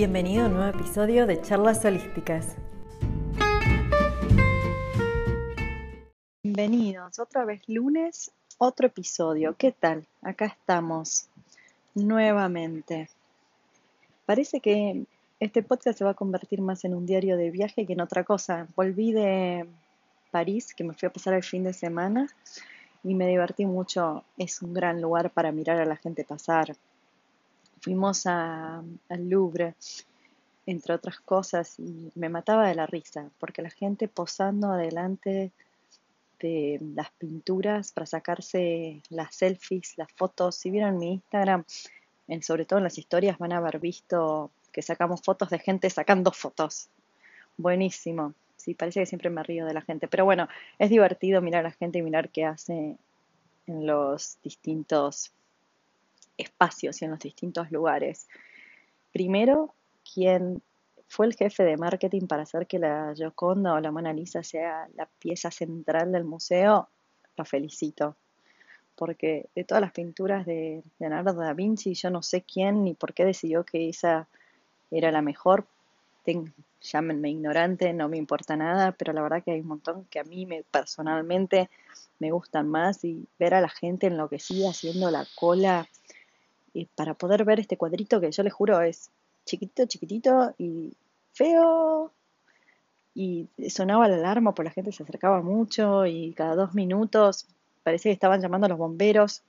Bienvenido a un nuevo episodio de Charlas Holísticas. Bienvenidos, otra vez lunes, otro episodio. ¿Qué tal? Acá estamos nuevamente. Parece que este podcast se va a convertir más en un diario de viaje que en otra cosa. Volví de París, que me fui a pasar el fin de semana y me divertí mucho. Es un gran lugar para mirar a la gente pasar. Fuimos al Louvre, entre otras cosas, y me mataba de la risa, porque la gente posando adelante de las pinturas para sacarse las selfies, las fotos. Si vieron mi Instagram, en, sobre todo en las historias, van a haber visto que sacamos fotos de gente sacando fotos. Buenísimo. Sí, parece que siempre me río de la gente. Pero bueno, es divertido mirar a la gente y mirar qué hace en los distintos espacios y en los distintos lugares. Primero, quien fue el jefe de marketing para hacer que la Gioconda o la Mona Lisa sea la pieza central del museo, lo felicito. Porque de todas las pinturas de Leonardo da Vinci, yo no sé quién ni por qué decidió que esa era la mejor. llámenme ignorante, no me importa nada, pero la verdad que hay un montón que a mí me, personalmente me gustan más y ver a la gente enloquecida haciendo la cola para poder ver este cuadrito que yo les juro es chiquitito, chiquitito y feo. Y sonaba la alarma, porque la gente se acercaba mucho y cada dos minutos parecía que estaban llamando a los bomberos.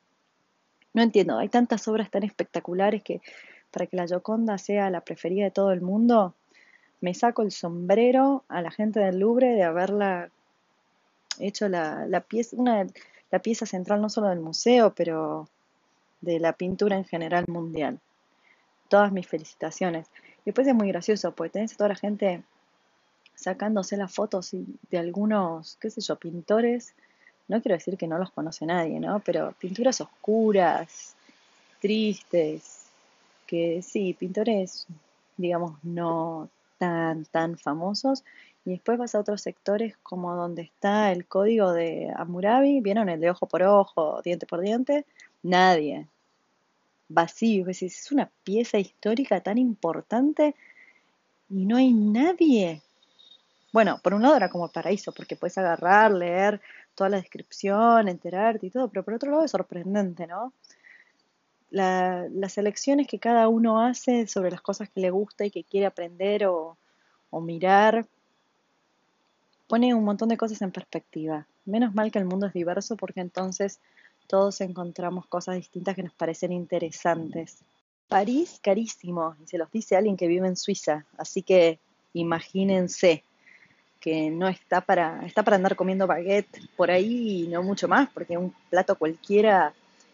No entiendo, hay tantas obras tan espectaculares que para que la Gioconda sea la preferida de todo el mundo, me saco el sombrero a la gente del Louvre de haberla hecho la, la pieza, una, la pieza central no solo del museo, pero de la pintura en general mundial. Todas mis felicitaciones. Y después es muy gracioso, porque tenés a toda la gente sacándose las fotos de algunos, qué sé yo, pintores. No quiero decir que no los conoce nadie, ¿no? Pero pinturas oscuras, tristes, que sí, pintores, digamos, no tan, tan famosos. Y después vas a otros sectores como donde está el código de Amurabi, ¿vieron el de ojo por ojo, diente por diente? Nadie. Vacío. Es es una pieza histórica tan importante y no hay nadie. Bueno, por un lado era como paraíso, porque puedes agarrar, leer toda la descripción, enterarte y todo, pero por otro lado es sorprendente, ¿no? las elecciones que cada uno hace sobre las cosas que le gusta y que quiere aprender o, o mirar, pone un montón de cosas en perspectiva. Menos mal que el mundo es diverso porque entonces todos encontramos cosas distintas que nos parecen interesantes. París, carísimo, y se los dice alguien que vive en Suiza, así que imagínense que no está para, está para andar comiendo baguette por ahí y no mucho más, porque un plato cualquiera,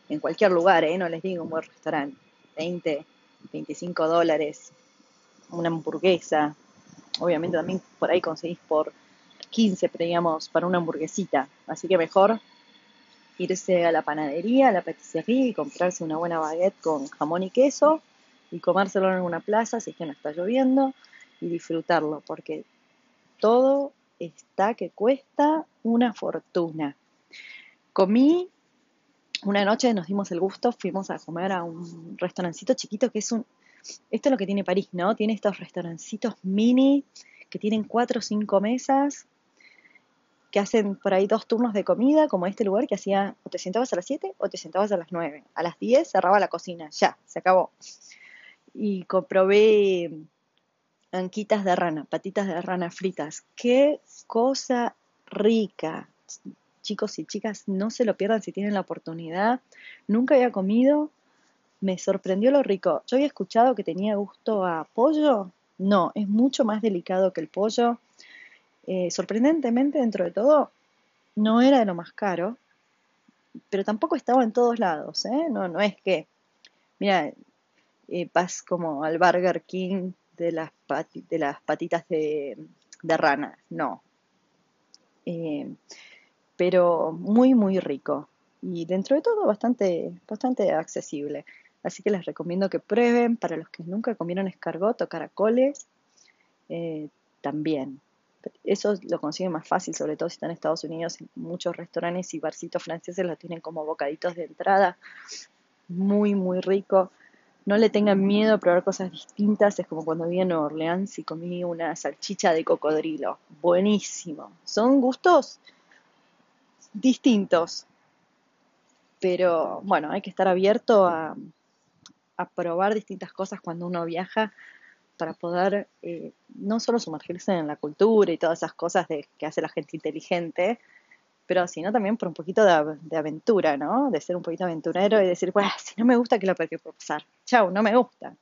en cualquier lugar, ¿eh? no les digo un buen restaurante, 20, 25 dólares, una hamburguesa, obviamente también por ahí conseguís por 15, pero digamos, para una hamburguesita, así que mejor irse a la panadería, a la patisserie y comprarse una buena baguette con jamón y queso y comérselo en alguna plaza si es que no está lloviendo y disfrutarlo, porque todo está que cuesta una fortuna. Comí una noche, nos dimos el gusto, fuimos a comer a un restaurancito chiquito que es un... Esto es lo que tiene París, ¿no? Tiene estos restaurancitos mini que tienen cuatro o cinco mesas que hacen por ahí dos turnos de comida, como este lugar que hacía, o te sentabas a las 7 o te sentabas a las 9. A las 10 cerraba la cocina, ya, se acabó. Y comprobé anquitas de rana, patitas de rana fritas. Qué cosa rica. Chicos y chicas, no se lo pierdan si tienen la oportunidad. Nunca había comido, me sorprendió lo rico. Yo había escuchado que tenía gusto a pollo. No, es mucho más delicado que el pollo eh, sorprendentemente, dentro de todo, no era de lo más caro, pero tampoco estaba en todos lados, ¿eh? No, no es que, mira, eh, vas como al Burger King de las, de las patitas de, rana, no. pero muy, muy rico. Y dentro de todo, bastante, bastante accesible. Así que les recomiendo que prueben. Para los que nunca comieron escargot o caracoles, también. Eso lo consiguen más fácil, sobre todo si están en Estados Unidos. Muchos restaurantes y barcitos franceses lo tienen como bocaditos de entrada. Muy, muy rico. no le tengan miedo a probar cosas distintas. Es como cuando vi en Nueva Orleans y comí una salchicha de cocodrilo. Buenísimo. Son gustos distintos. Pero bueno, hay que estar abierto a, probar distintas cosas cuando uno viaja para poder eh, no solo sumergirse en la cultura y todas esas cosas de, que hace la gente inteligente, pero sino también por un poquito de, aventura, ¿no? De ser un poquito aventurero y decir, bueno, si no me gusta, ¿qué lo puede pasar? Chau, no me gusta.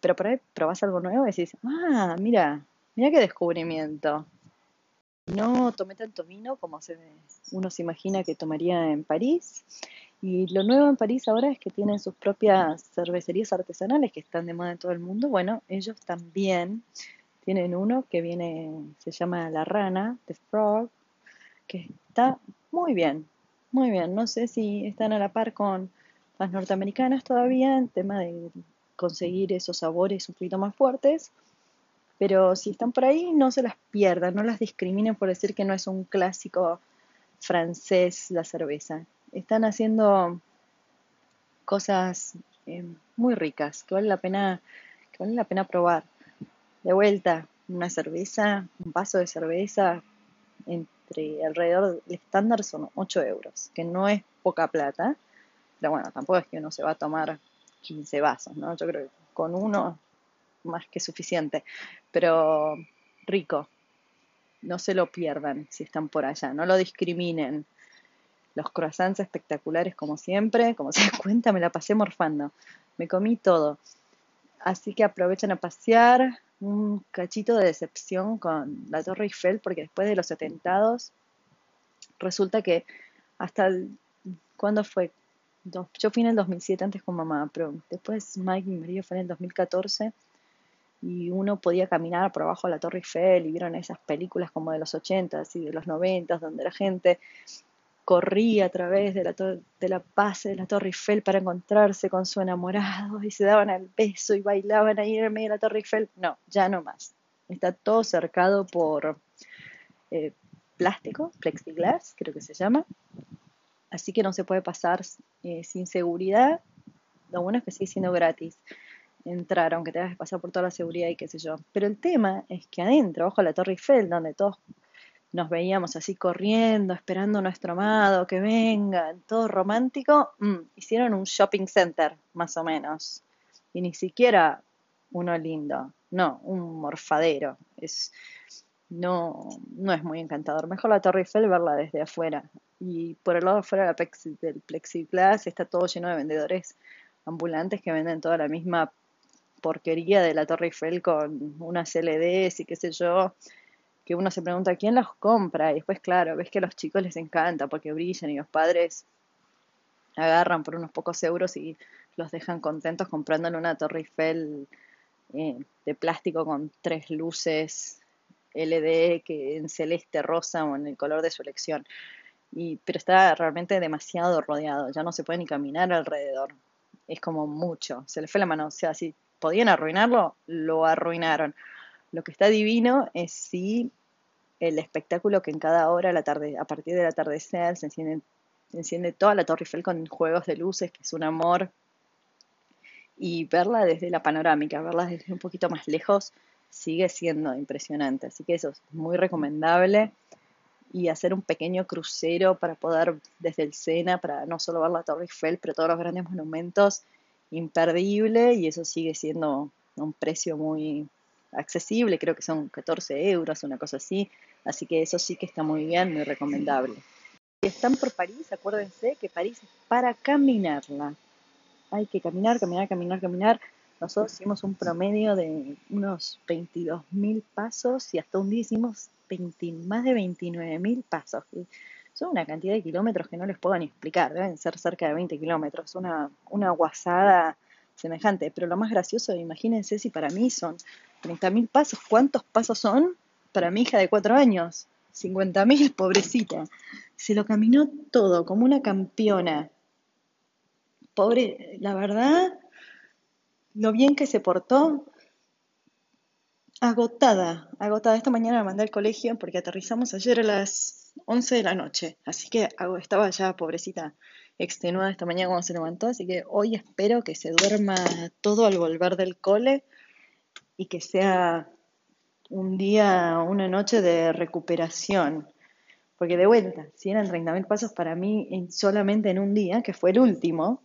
Pero por ahí probás algo nuevo y decís, ah, mira, mira qué descubrimiento. No tomé tanto vino como uno se imagina que tomaría en París. Y lo nuevo en París ahora es que tienen sus propias cervecerías artesanales que están de moda en todo el mundo. Bueno, ellos también tienen uno que viene, se llama La Rana, The Frog, que está muy bien, muy bien. No sé si están a la par con las norteamericanas todavía en tema de conseguir esos sabores un poquito más fuertes, pero si están por ahí, no se las pierdan, no las discriminen por decir que no es un clásico francés la cerveza. Están haciendo cosas eh, muy ricas que vale la pena que vale la pena probar. De vuelta, una cerveza, un vaso de cerveza entre alrededor del estándar son 8 euros, que no es poca plata, pero bueno, tampoco es que uno se va a tomar 15 vasos, ¿no? Yo creo que con uno más que suficiente, pero rico, no se lo pierdan si están por allá, no lo discriminen. Los croissants espectaculares como siempre, como se dan cuenta, me la pasé morfando, me comí todo. Así que aprovechen a pasear, un cachito de decepción con la Torre Eiffel, porque después de los atentados, resulta que hasta ¿cuándo fue? Yo fui en el 2007 antes con mamá, pero después Mike, mi marido, fue en el 2014 y uno podía caminar por abajo de la Torre Eiffel y vieron esas películas como de los 80 y de los 90 donde la gente corría a través de la, de la base de la Torre Eiffel para encontrarse con su enamorado y se daban el beso y bailaban ahí en medio de la Torre Eiffel. No, ya no más. Está todo cercado por eh, plástico, plexiglass, creo que se llama. Así que no se puede pasar eh, sin seguridad. Lo bueno es que sigue siendo gratis entrar, aunque tengas que pasar por toda la seguridad y qué sé yo. Pero el tema es que adentro, ojo a la Torre Eiffel, donde todos nos veíamos así corriendo, esperando a nuestro amado que venga, todo romántico, mm, hicieron un shopping center, más o menos. Y ni siquiera uno lindo, no, un morfadero. Es, no, no es muy encantador. Mejor la Torre Eiffel verla desde afuera. Y por el lado afuera del plexiglass está todo lleno de vendedores ambulantes que venden toda la misma porquería de la Torre Eiffel con unas LEDs y qué sé yo que uno se pregunta quién los compra y después, claro, ves que a los chicos les encanta porque brillan y los padres agarran por unos pocos euros y los dejan contentos comprándole una Torre Eiffel eh, de plástico con tres luces LED que en celeste, rosa o en el color de su elección. Y, pero está realmente demasiado rodeado, ya no se puede ni caminar alrededor. Es como mucho, se le fue la mano. O sea, si podían arruinarlo, lo arruinaron. Lo que está divino es si el espectáculo que en cada hora, la tarde, a partir del atardecer, se enciende, se enciende toda la Torre Eiffel con juegos de luces, que es un amor. Y verla desde la panorámica, verla desde un poquito más lejos, sigue siendo impresionante. Así que eso es muy recomendable. Y hacer un pequeño crucero para poder, desde el Sena, para no solo ver la Torre Eiffel, pero todos los grandes monumentos, imperdible. Y eso sigue siendo un precio muy, accesible, creo que son 14 euros, una cosa así, así que eso sí que está muy bien, muy recomendable. Si están por París, acuérdense que París es para caminarla. Hay que caminar, caminar, caminar, caminar. Nosotros hicimos un promedio de unos 22.000 pasos y hasta un día hicimos más de 29.000 pasos. Son una cantidad de kilómetros que no les puedo ni explicar, deben ser cerca de 20 kilómetros, una, una guasada semejante. Pero lo más gracioso, imagínense si para mí son 30.000 pasos. ¿Cuántos pasos son para mi hija de 4 años? 50.000, pobrecita. Se lo caminó todo como una campeona. Pobre, la verdad, lo bien que se portó. Agotada, agotada. Esta mañana la mandé al colegio porque aterrizamos ayer a las 11 de la noche. Así que estaba ya, pobrecita, extenuada esta mañana cuando se levantó, así que hoy espero que se duerma todo al volver del cole y que sea un día, una noche de recuperación. Porque de vuelta, si eran 30.000 pasos para mí solamente en un día, que fue el último,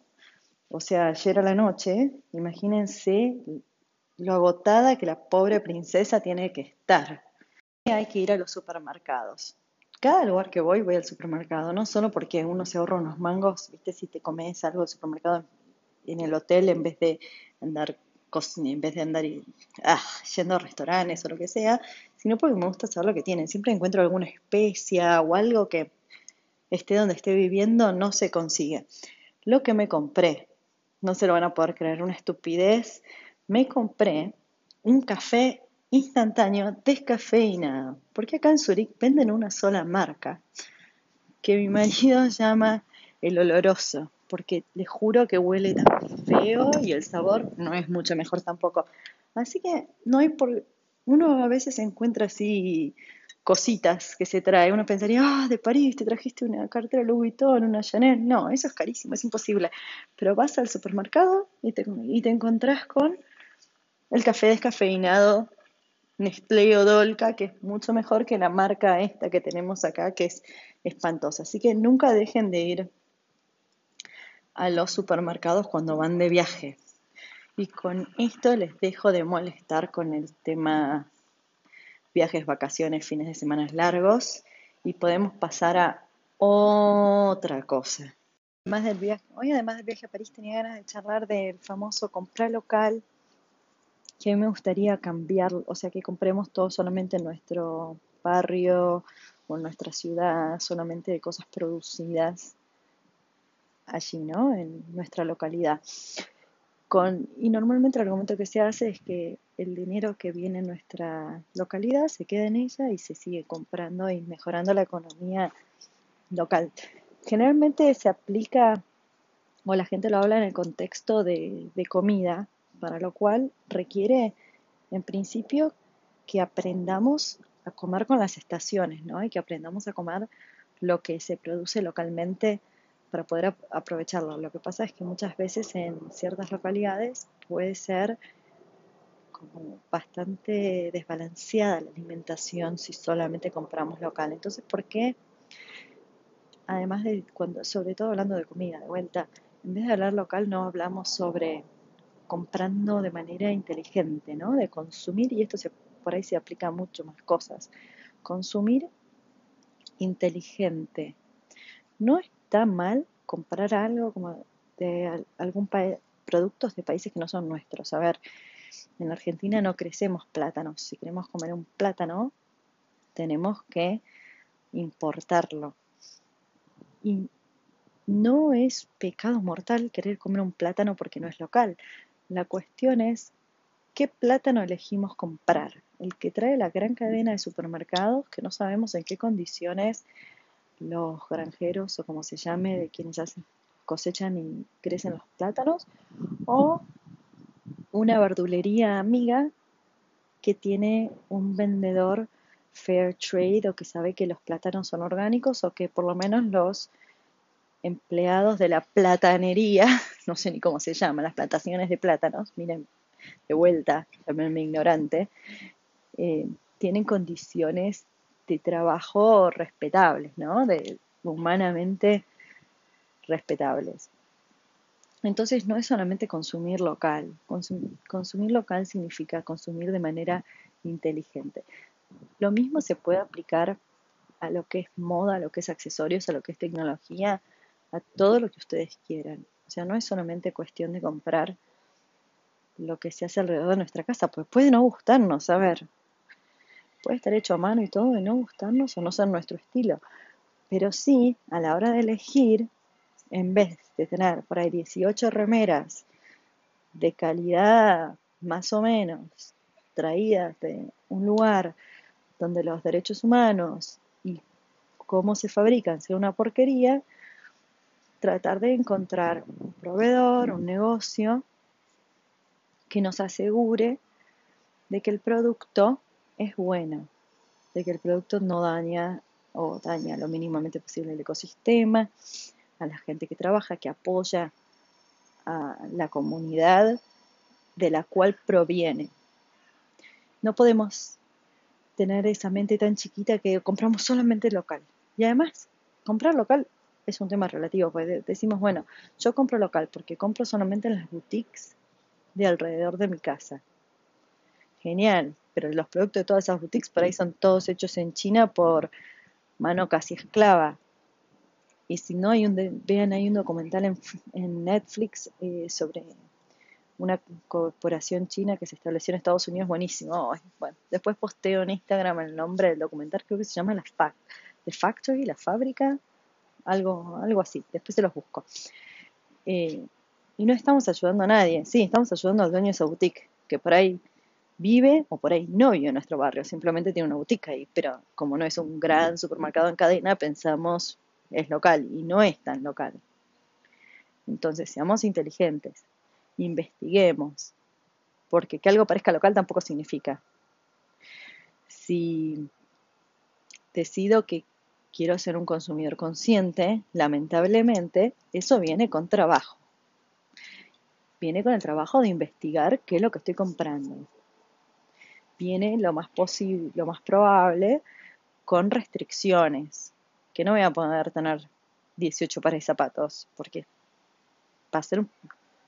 o sea, ayer a la noche, imagínense lo agotada que la pobre princesa tiene que estar. Hay que ir a los supermercados. Cada lugar que voy, voy al supermercado, no solo porque uno se ahorra unos mangos, viste, si te comes algo del supermercado en el hotel en vez de andar en vez de andar ah, yendo a restaurantes o lo que sea, sino porque me gusta saber lo que tienen. Siempre encuentro alguna especia o algo que esté donde esté viviendo, no se consigue. Lo que me compré, no se lo van a poder creer, una estupidez, me compré un café instantáneo descafeinado, porque acá en Zurich venden una sola marca, que mi marido llama el oloroso, porque les juro que huele tan feo y el sabor no es mucho mejor tampoco. Así que no hay por... Uno a veces encuentra así cositas que se trae. Uno pensaría, ah, de París te trajiste una cartera Louis Vuitton, una Chanel. No, eso es carísimo, es imposible. Pero vas al supermercado y te, y te encontrás con el café descafeinado Nestlé o Dolca, que es mucho mejor que la marca esta que tenemos acá, que es espantosa. Así que nunca dejen de ir a los supermercados cuando van de viaje. Y con esto les dejo de molestar con el tema viajes, vacaciones, fines de semana largos y podemos pasar a otra cosa. Hoy además del viaje a París tenía ganas de charlar del famoso comprar local, que me gustaría cambiar, o sea, que compremos todo solamente en nuestro barrio o en nuestra ciudad, solamente de cosas producidas allí, ¿no? En nuestra localidad. Con, y normalmente el argumento que se hace es que el dinero que viene en nuestra localidad se queda en ella y se sigue comprando y mejorando la economía local. Generalmente se aplica, o la gente lo habla en el contexto de, de comida, para lo cual requiere, en principio, que aprendamos a comer con las estaciones, ¿no? Y que aprendamos a comer lo que se produce localmente para poder aprovecharlo. Lo que pasa es que muchas veces en ciertas localidades puede ser como bastante desbalanceada la alimentación si solamente compramos local. Entonces, ¿por qué? Además de cuando, sobre todo hablando de comida, de vuelta, en vez de hablar local no hablamos sobre comprando de manera inteligente, ¿no? De consumir, y esto se, por ahí se aplica a mucho más cosas. Consumir inteligente. No está mal comprar algo como de algún país, productos de países que no son nuestros. A ver, en Argentina no crecemos plátanos. Si queremos comer un plátano, tenemos que importarlo. Y no es pecado mortal querer comer un plátano porque no es local. La cuestión es qué plátano elegimos comprar. El que trae la gran cadena de supermercados, que no sabemos en qué condiciones los granjeros o como se llame, de quienes cosechan y crecen los plátanos, o una verdulería amiga que tiene un vendedor fair trade o que sabe que los plátanos son orgánicos o que por lo menos los empleados de la platanería, no sé ni cómo se llama, las plantaciones de plátanos, miren, de vuelta, también me ignorante, eh, tienen condiciones de trabajo respetables, ¿no? Humanamente respetables. Entonces no es solamente consumir local, consumir local significa consumir de manera inteligente. Lo mismo se puede aplicar a lo que es moda, a lo que es accesorios, a lo que es tecnología, a todo lo que ustedes quieran. O sea, no es solamente cuestión de comprar lo que se hace alrededor de nuestra casa, pues puede no gustarnos, a ver, puede estar hecho a mano y todo y no gustarnos o no ser nuestro estilo, pero sí, a la hora de elegir, en vez de tener por ahí 18 remeras de calidad más o menos traídas de un lugar donde los derechos humanos y cómo se fabrican sea una porquería, tratar de encontrar un proveedor, un negocio que nos asegure de que el producto es bueno, de que el producto no daña o daña lo mínimamente posible el ecosistema, a la gente que trabaja, que apoya a la comunidad de la cual proviene. No podemos tener esa mente tan chiquita que compramos solamente local. Y además, comprar local es un tema relativo, pues decimos, bueno, yo compro local porque compro solamente en las boutiques de alrededor de mi casa. Genial, pero los productos de todas esas boutiques por ahí son todos hechos en China por mano casi esclava. Y si no, hay un vean, hay un documental en, Netflix eh, sobre una corporación china que se estableció en Estados Unidos, buenísimo. bueno, después posteo en Instagram el nombre del documental, creo que se llama La The Factory, la fábrica, algo, algo así, después se los busco. Eh, y no estamos ayudando a nadie, sí, estamos ayudando al dueño de esa boutique, que por ahí vive o por ahí no vive en nuestro barrio, simplemente tiene una boutique ahí, pero como no es un gran supermercado en cadena, pensamos es local y no es tan local. Entonces, seamos inteligentes, investiguemos, porque que algo parezca local tampoco significa. Si decido que quiero ser un consumidor consciente, lamentablemente, eso viene con trabajo. Viene con el trabajo de investigar qué es lo que estoy comprando. Viene lo más posible, lo más probable con restricciones, que no voy a poder tener 18 pares de zapatos, porque va a ser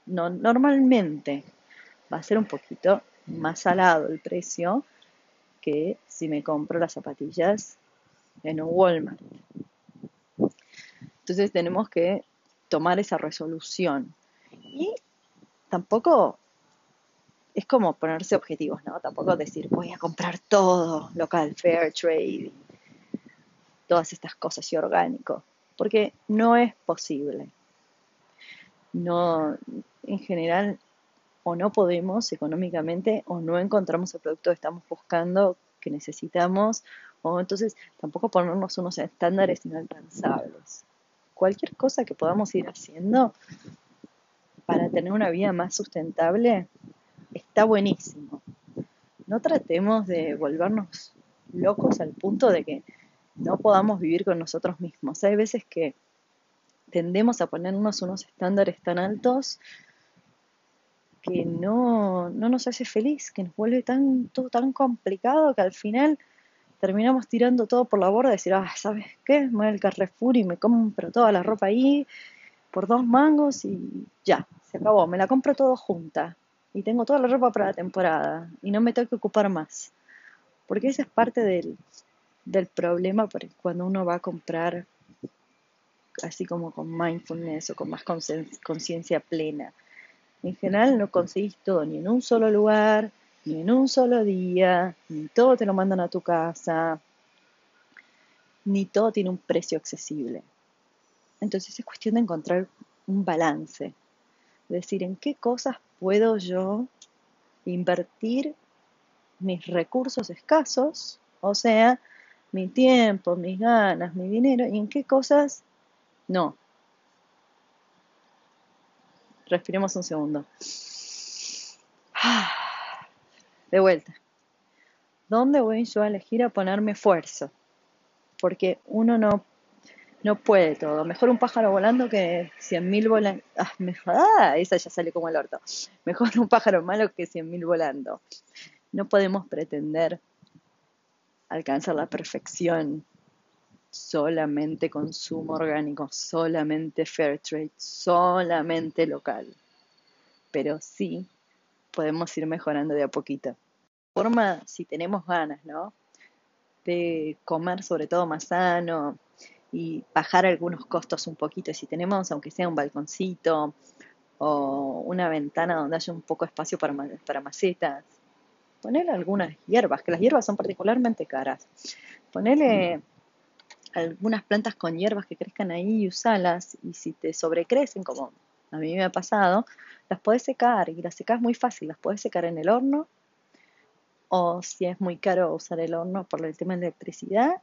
no, normalmente va a ser un poquito más salado el precio que si me compro las zapatillas en un Walmart. Entonces tenemos que tomar esa resolución. Y tampoco es como ponerse objetivos, ¿no? Tampoco decir voy a comprar todo local, fair trade, todas estas cosas y orgánico, porque no es posible. No, en general, o no podemos económicamente o no encontramos el producto que estamos buscando, que necesitamos, o entonces tampoco ponernos unos estándares inalcanzables. Cualquier cosa que podamos ir haciendo para tener una vida más sustentable está buenísimo. No tratemos de volvernos locos al punto de que no podamos vivir con nosotros mismos. Hay veces que tendemos a ponernos unos estándares tan altos que no, no nos hace feliz, que nos vuelve tan, todo tan complicado que al final terminamos tirando todo por la borda y decir, ah, ¿sabes qué? Me voy al Carrefour y me compro toda la ropa ahí por dos mangos y ya, se acabó, me la compro todo junta y tengo toda la ropa para la temporada y no me tengo que ocupar más. Porque esa es parte del, del problema cuando uno va a comprar así como con mindfulness o con más conciencia plena. En general no conseguís todo ni en un solo lugar, ni en un solo día, ni todo te lo mandan a tu casa, ni todo tiene un precio accesible. Entonces es cuestión de encontrar un balance, decir en qué cosas puedo yo invertir mis recursos escasos, o sea, mi tiempo, mis ganas, mi dinero, y en qué cosas no. Respiremos un segundo. De vuelta. ¿Dónde voy yo a elegir a ponerme esfuerzo? Porque uno no, no puede todo. Mejor un pájaro volando que cien mil volando. Ah, ah, esa ya sale como el orto. Mejor un pájaro malo que cien mil volando. No podemos pretender alcanzar la perfección solamente consumo orgánico, solamente fair trade, solamente local. Pero sí podemos ir mejorando de a poquito. Forma, si tenemos ganas, ¿no? De comer sobre todo más sano y bajar algunos costos un poquito. Si tenemos, aunque sea un balconcito o una ventana donde haya un poco de espacio para, macetas, ponerle algunas hierbas, que las hierbas son particularmente caras. Ponerle algunas plantas con hierbas que crezcan ahí y usalas. Y si te sobrecrecen, como a mí me ha pasado, las puedes secar y las secas muy fácil. Las puedes secar en el horno o si es muy caro usar el horno por el tema de electricidad,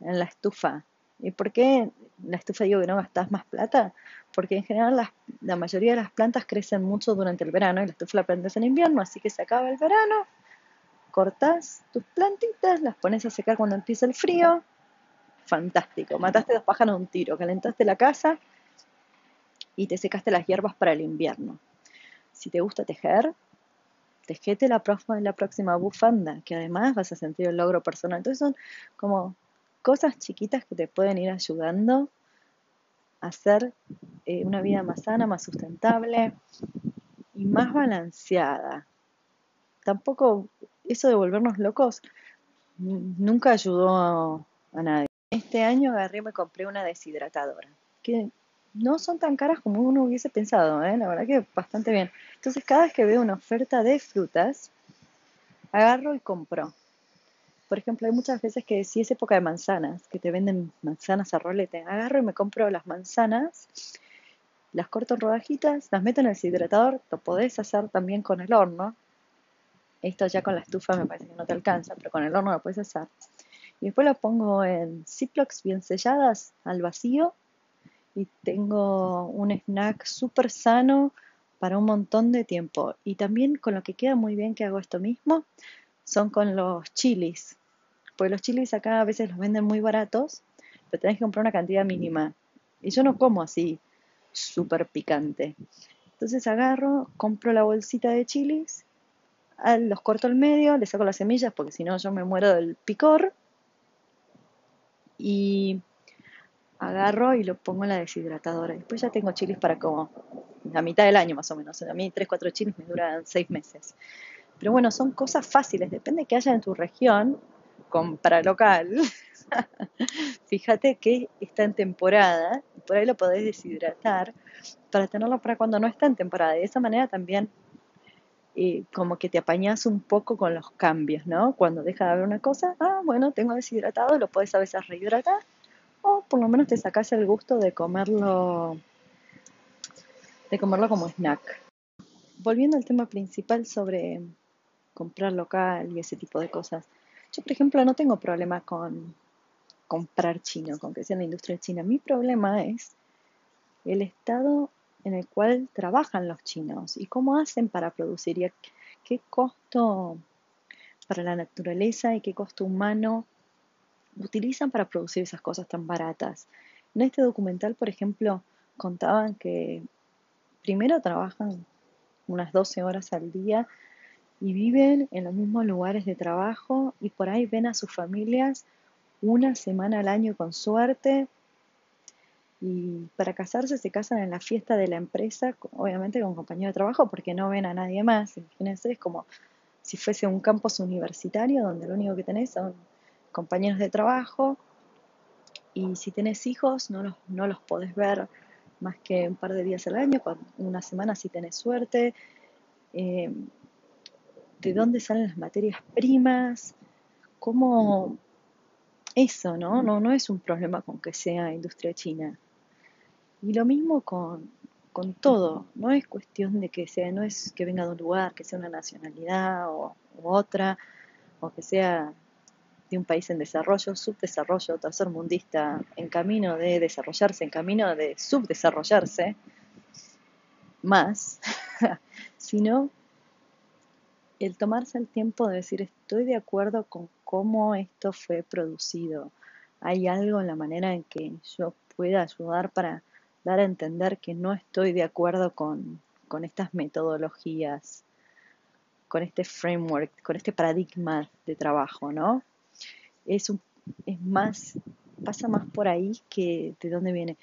en la estufa. ¿Y por qué la estufa digo que no gastas más plata? Porque en general la mayoría de las plantas crecen mucho durante el verano y la estufa la plantas en invierno, así que se acaba el verano, cortas tus plantitas, las pones a secar cuando empieza el frío, fantástico, mataste dos pájaros de un tiro, calentaste la casa y te secaste las hierbas para el invierno. Si te gusta tejer, tejete la, la próxima bufanda, que además vas a sentir el logro personal. Entonces son como cosas chiquitas que te pueden ir ayudando a hacer eh, una vida más sana, más sustentable y más balanceada. Tampoco eso de volvernos locos nunca ayudó a nadie. Este año agarré y me compré una deshidratadora, que no son tan caras como uno hubiese pensado, ¿eh? la verdad que bastante bien. Entonces cada vez que veo una oferta de frutas, agarro y compro. Por ejemplo, hay muchas veces que si es época de manzanas, que te venden manzanas a rolete, agarro y me compro las manzanas, las corto en rodajitas, las meto en el deshidratador, lo podés hacer también con el horno. Esto ya con la estufa me parece que no te alcanza, pero con el horno lo puedes hacer. Y después lo pongo en Ziplocs bien selladas al vacío y tengo un snack súper sano para un montón de tiempo. Y también con lo que queda muy bien que hago esto mismo son con los chilis. Porque los chilis acá a veces los venden muy baratos, pero tenés que comprar una cantidad mínima. Y yo no como así súper picante. Entonces agarro, compro la bolsita de chilis, los corto al medio, le saco las semillas porque si no yo me muero del picor. Y agarro y lo pongo en la deshidratadora. Después ya tengo chiles para como la mitad del año más o menos. A mí 3, 4 chiles me duran 6 meses. Pero bueno, son cosas fáciles, depende de que haya en tu región, compra local. Fíjate que está en temporada y por ahí lo podés deshidratar para tenerlo para cuando no está en temporada. De esa manera también eh, como que te apañas un poco con los cambios, ¿no? Cuando deja de haber una cosa, ah, bueno, tengo deshidratado, lo puedes a veces rehidratar por lo menos te sacas el gusto de comerlo de comerlo como snack. Volviendo al tema principal sobre comprar local y ese tipo de cosas. Yo, por ejemplo, no tengo problema con comprar chino, con que sea la industria china. Mi problema es el estado en el cual trabajan los chinos y cómo hacen para producir y qué costo para la naturaleza y qué costo humano utilizan para producir esas cosas tan baratas. En este documental, por ejemplo, contaban que primero trabajan unas 12 horas al día y viven en los mismos lugares de trabajo y por ahí ven a sus familias una semana al año con suerte y para casarse se casan en la fiesta de la empresa, obviamente con compañero de trabajo porque no ven a nadie más. Imagínense, es como si fuese un campus universitario donde lo único que tenés son compañeros de trabajo y si tenés hijos no los, no los podés ver más que un par de días al año, una semana si tenés suerte. Eh, ¿De dónde salen las materias primas? ¿Cómo eso, ¿no? No, no es un problema con que sea industria china. Y lo mismo con, con todo, no es cuestión de que sea, no es que venga de un lugar, que sea una nacionalidad o, u otra, o que sea de un país en desarrollo, subdesarrollo, tercermundista, en camino de desarrollarse, en camino de subdesarrollarse, más, sino el tomarse el tiempo de decir estoy de acuerdo con cómo esto fue producido. Hay algo en la manera en que yo pueda ayudar para dar a entender que no estoy de acuerdo con, con estas metodologías, con este framework, con este paradigma de trabajo, ¿no? Es, es más, pasa más por ahí que de dónde viene.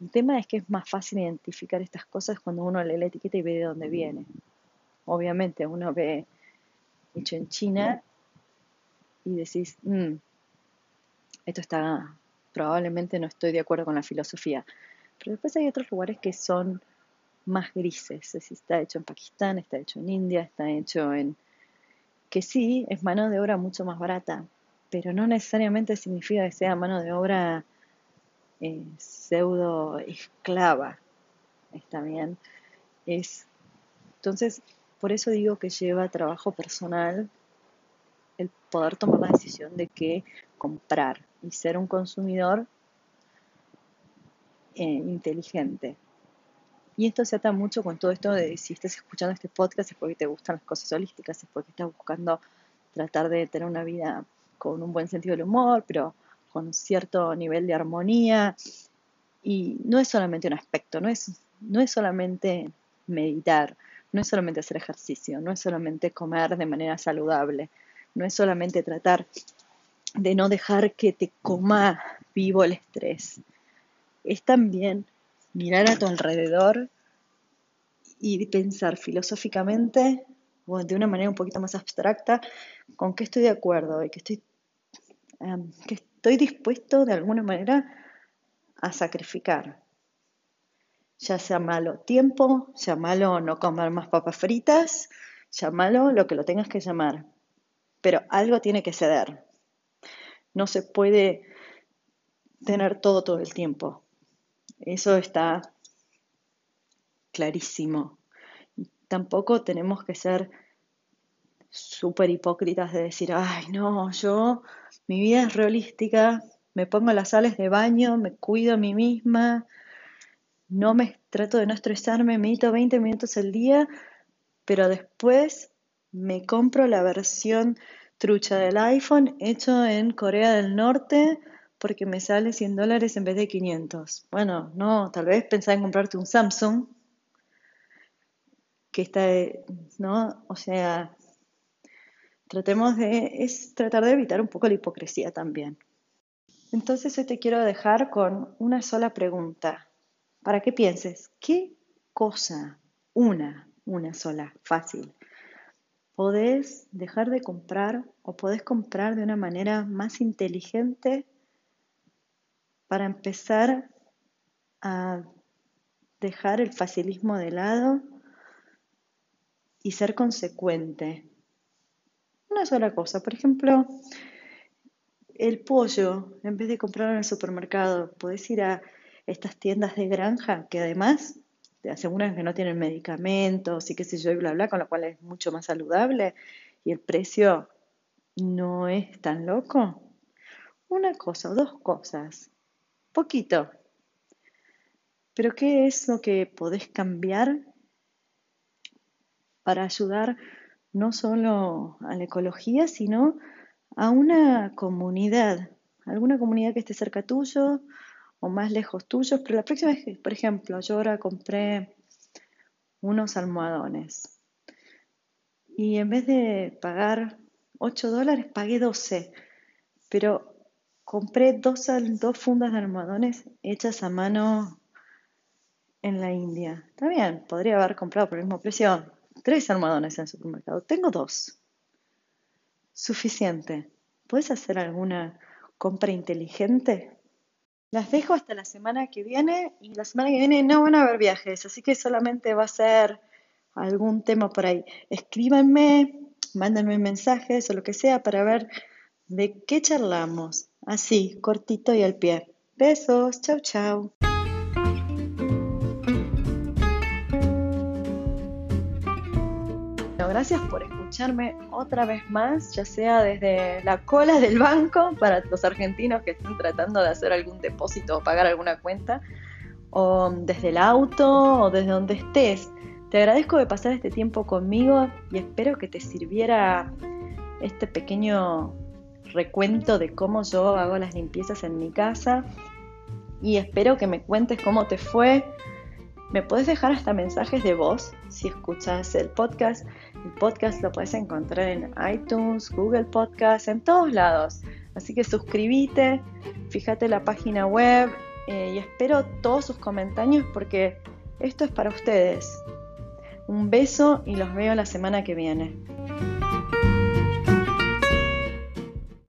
El tema es que es más fácil identificar estas cosas cuando uno lee la etiqueta y ve de dónde viene. Obviamente uno ve hecho en China y decís, mm, esto está, probablemente no estoy de acuerdo con la filosofía. Pero después hay otros lugares que son más grises, está hecho en Pakistán, está hecho en India, está hecho en... que sí, es mano de obra mucho más barata, pero no necesariamente significa que sea mano de obra eh, pseudo esclava. Está bien. Es, entonces, por eso digo que lleva trabajo personal el poder tomar la decisión de qué comprar y ser un consumidor eh, inteligente. Y esto se ata mucho con todo esto de si estás escuchando este podcast es porque te gustan las cosas holísticas, es porque estás buscando tratar de tener una vida con un buen sentido del humor, pero con cierto nivel de armonía. Y no es solamente un aspecto, no es no es solamente meditar, no es solamente hacer ejercicio, no es solamente comer de manera saludable, no es solamente tratar de no dejar que te coma vivo el estrés. Es también mirar a tu alrededor y pensar filosóficamente o de una manera un poquito más abstracta con qué estoy de acuerdo y que estoy, em, que estoy dispuesto de alguna manera a sacrificar. Ya sea malo tiempo, sea malo no comer más papas fritas, llámalo lo que lo tengas que llamar. Pero algo tiene que ceder. No se puede tener todo todo el tiempo. Eso está clarísimo. Tampoco tenemos que ser súper hipócritas de decir, ay, no, yo, mi vida es realística, me pongo las sales de baño, me cuido a mí misma, no me trato de no estresarme, medito 20 minutos al día, pero después me compro la versión trucha del iPhone hecho en Corea del Norte porque me sale 100 dólares en vez de 500. Bueno, no, tal vez pensaba en comprarte un Samsung, que está, ¿no? O sea, tratemos de, es tratar de evitar un poco la hipocresía también. Entonces hoy te quiero dejar con una sola pregunta, para que pienses, ¿qué cosa, una, una sola, fácil, podés dejar de comprar o podés comprar de una manera más inteligente para empezar a dejar el facilismo de lado y ser consecuente. Una sola cosa, por ejemplo, el pollo, en vez de comprarlo en el supermercado, podés ir a estas tiendas de granja que además te aseguran que no tienen medicamentos y qué sé yo y bla bla, con lo cual es mucho más saludable y el precio no es tan loco. Una cosa o dos cosas poquito. Pero ¿qué es lo que podés cambiar para ayudar no solo a la ecología, sino a una comunidad? Alguna comunidad que esté cerca tuyo o más lejos tuyo. Pero la próxima vez, por ejemplo, yo ahora compré unos almohadones. Y en vez de pagar 8 dólares, pagué 12. Pero compré dos, dos fundas de almohadones hechas a mano en la India. Está bien, podría haber comprado por el mismo precio tres almohadones en supermercado. Tengo dos. Suficiente. ¿Puedes hacer alguna compra inteligente? Las dejo hasta la semana que viene y la semana que viene no van a haber viajes, así que solamente va a ser algún tema por ahí. Escríbanme, mándenme mensajes o lo que sea para ver de qué charlamos. Así, cortito y al pie. Besos, chau chau. Gracias por escucharme otra vez más, ya sea desde la cola del banco para los argentinos que estén tratando de hacer algún depósito o pagar alguna cuenta, o desde el auto o desde donde estés. Te agradezco de pasar este tiempo conmigo y espero que te sirviera este pequeño recuento de cómo yo hago las limpiezas en mi casa y espero que me cuentes cómo te fue. Me puedes dejar hasta mensajes de voz si escuchas el podcast. El podcast lo puedes encontrar en iTunes, Google Podcast, en todos lados. Así que suscríbete, fíjate la página web eh, y espero todos sus comentarios porque esto es para ustedes. Un beso y los veo la semana que viene.